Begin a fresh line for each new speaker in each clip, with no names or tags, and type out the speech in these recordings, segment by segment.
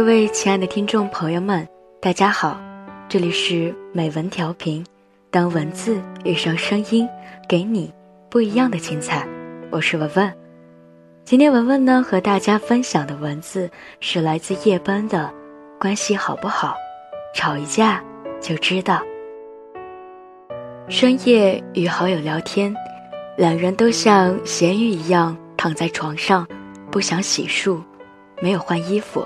各位亲爱的听众朋友们，大家好，这里是美文调频，当文字遇上声音，给你不一样的精彩。我是文文，今天文文呢和大家分享的文字是来自夜班的，关系好不好，吵一架就知道。深夜与好友聊天，两人都像咸鱼一样躺在床上，不想洗漱，没有换衣服。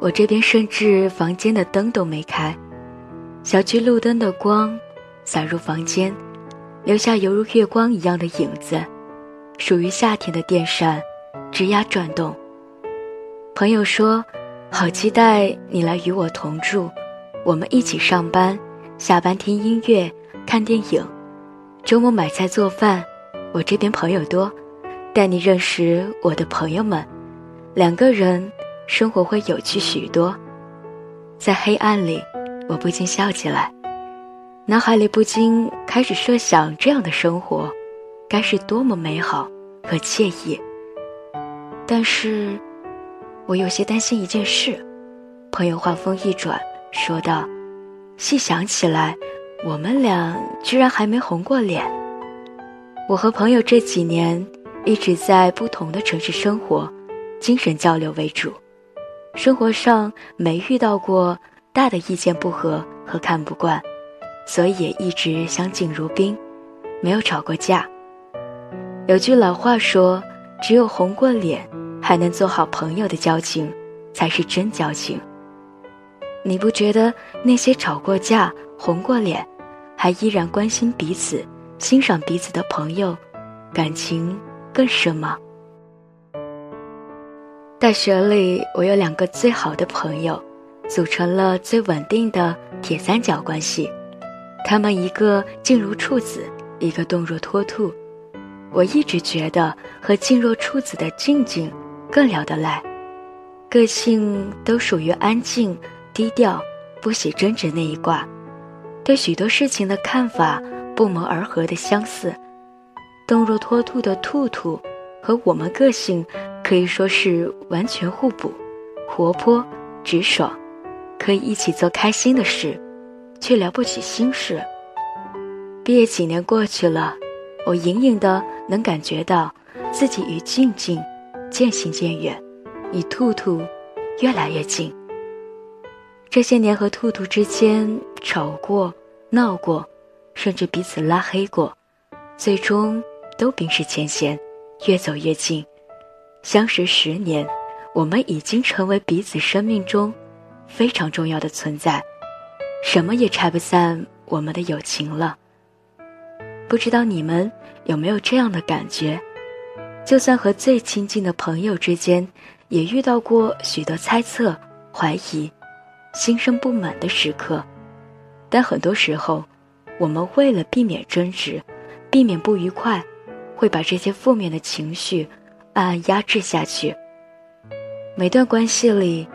我这边甚至房间的灯都没开，小区路灯的光洒入房间，留下犹如月光一样的影子。属于夏天的电扇吱呀转动。朋友说：“好期待你来与我同住，我们一起上班，下班听音乐、看电影，周末买菜做饭。我这边朋友多，带你认识我的朋友们，两个人。”生活会有趣许多，在黑暗里，我不禁笑起来，脑海里不禁开始设想这样的生活，该是多么美好和惬意。但是，我有些担心一件事。朋友话锋一转，说道：“细想起来，我们俩居然还没红过脸。我和朋友这几年一直在不同的城市生活，精神交流为主。”生活上没遇到过大的意见不合和看不惯，所以也一直相敬如宾，没有吵过架。有句老话说：“只有红过脸，还能做好朋友的交情，才是真交情。”你不觉得那些吵过架、红过脸，还依然关心彼此、欣赏彼此的朋友，感情更深吗？大学里，我有两个最好的朋友，组成了最稳定的铁三角关系。他们一个静如处子，一个动若脱兔。我一直觉得和静若处子的静静更聊得来，个性都属于安静、低调、不喜争执那一挂，对许多事情的看法不谋而合的相似。动若脱兔的兔兔，和我们个性。可以说是完全互补，活泼直爽，可以一起做开心的事，却聊不起心事。毕业几年过去了，我隐隐的能感觉到自己与静静渐行渐远，与兔兔越来越近。这些年和兔兔之间吵过、闹过，甚至彼此拉黑过，最终都冰释前嫌，越走越近。相识十年，我们已经成为彼此生命中非常重要的存在，什么也拆不散我们的友情了。不知道你们有没有这样的感觉？就算和最亲近的朋友之间，也遇到过许多猜测、怀疑、心生不满的时刻，但很多时候，我们为了避免争执，避免不愉快，会把这些负面的情绪。暗压制下去。每段关系里，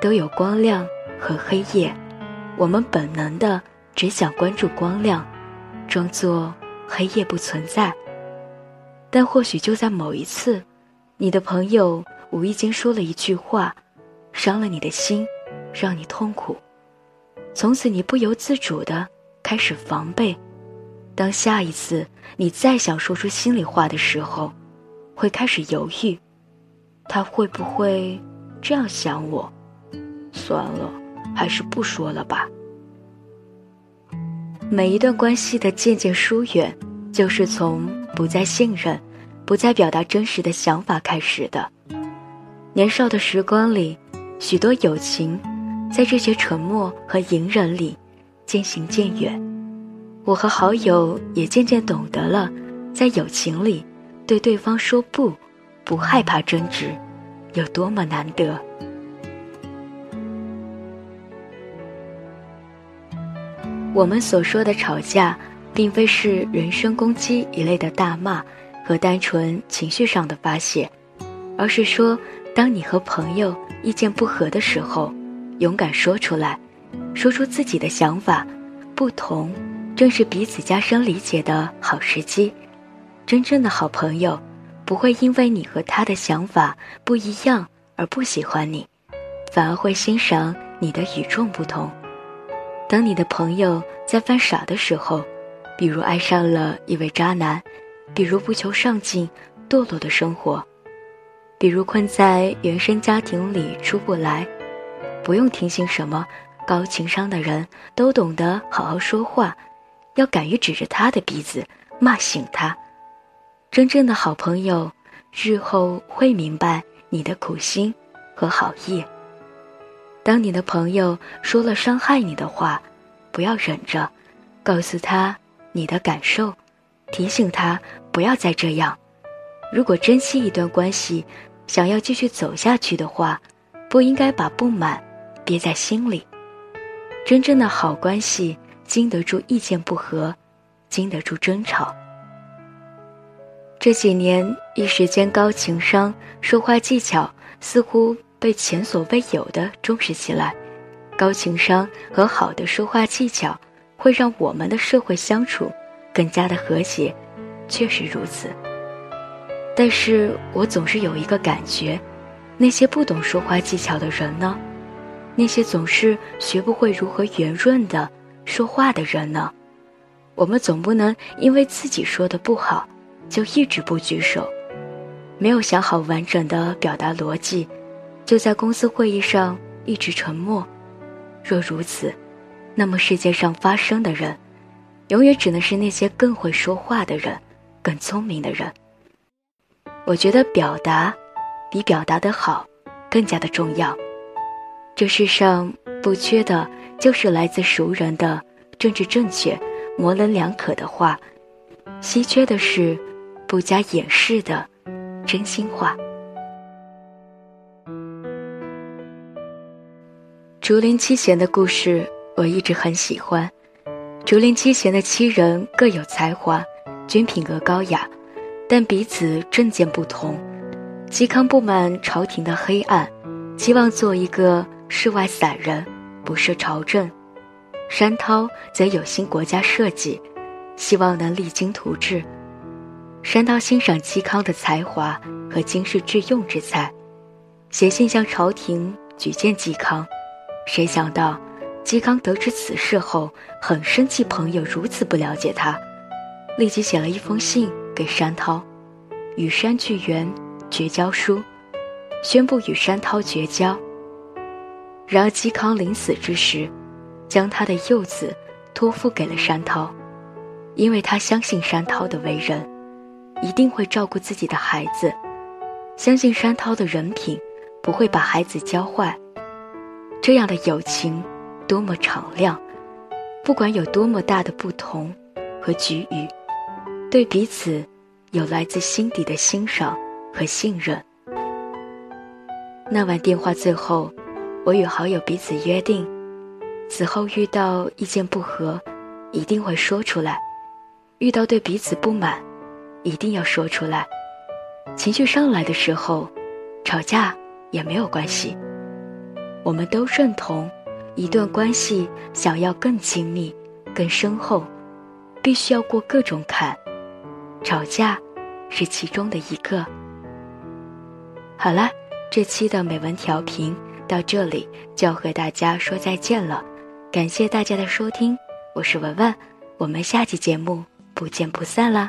都有光亮和黑夜，我们本能的只想关注光亮，装作黑夜不存在。但或许就在某一次，你的朋友无意间说了一句话，伤了你的心，让你痛苦。从此，你不由自主的开始防备。当下一次你再想说出心里话的时候，会开始犹豫，他会不会这样想我？算了，还是不说了吧。每一段关系的渐渐疏远，就是从不再信任、不再表达真实的想法开始的。年少的时光里，许多友情，在这些沉默和隐忍里渐行渐远。我和好友也渐渐懂得了，在友情里。对对方说不，不害怕争执，有多么难得。我们所说的吵架，并非是人身攻击一类的大骂和单纯情绪上的发泄，而是说，当你和朋友意见不合的时候，勇敢说出来，说出自己的想法，不同正是彼此加深理解的好时机。真正的好朋友，不会因为你和他的想法不一样而不喜欢你，反而会欣赏你的与众不同。当你的朋友在犯傻的时候，比如爱上了一位渣男，比如不求上进、堕落的生活，比如困在原生家庭里出不来，不用听信什么高情商的人都懂得好好说话，要敢于指着他的鼻子骂醒他。真正的好朋友，日后会明白你的苦心和好意。当你的朋友说了伤害你的话，不要忍着，告诉他你的感受，提醒他不要再这样。如果珍惜一段关系，想要继续走下去的话，不应该把不满憋在心里。真正的好关系，经得住意见不合，经得住争吵。这几年一时间高情商、说话技巧似乎。被前所未有的重视起来，高情商和好的说话技巧会让我们的社会相处更加的和谐，确实如此。但是我总是有一个感觉，那些不懂说话技巧的人呢？那些总是学不会如何圆润的说话的人呢？我们总不能因为自己说的不好，就一直不举手，没有想好完整的表达逻辑。就在公司会议上一直沉默。若如此，那么世界上发生的人，永远只能是那些更会说话的人，更聪明的人。我觉得表达，比表达的好，更加的重要。这世上不缺的就是来自熟人的政治正确、模棱两可的话，稀缺的是不加掩饰的真心话。竹林七贤的故事我一直很喜欢。竹林七贤的七人各有才华，均品格高雅，但彼此政见不同。嵇康不满朝廷的黑暗，期望做一个世外散人，不涉朝政；山涛则有心国家社稷，希望能励精图治。山涛欣赏嵇康的才华和经世致用之才，写信向朝廷举荐嵇康。谁想到，嵇康得知此事后，很生气，朋友如此不了解他，立即写了一封信给山涛，与山巨源绝交书，宣布与山涛绝交。然而嵇康临死之时，将他的幼子托付给了山涛，因为他相信山涛的为人，一定会照顾自己的孩子，相信山涛的人品不会把孩子教坏。这样的友情多么敞亮，不管有多么大的不同和局域，对彼此有来自心底的欣赏和信任。那晚电话最后，我与好友彼此约定，此后遇到意见不合，一定会说出来；遇到对彼此不满，一定要说出来。情绪上来的时候，吵架也没有关系。我们都认同，一段关系想要更亲密、更深厚，必须要过各种坎，吵架是其中的一个。好了，这期的美文调频到这里就要和大家说再见了，感谢大家的收听，我是文文，我们下期节目不见不散啦。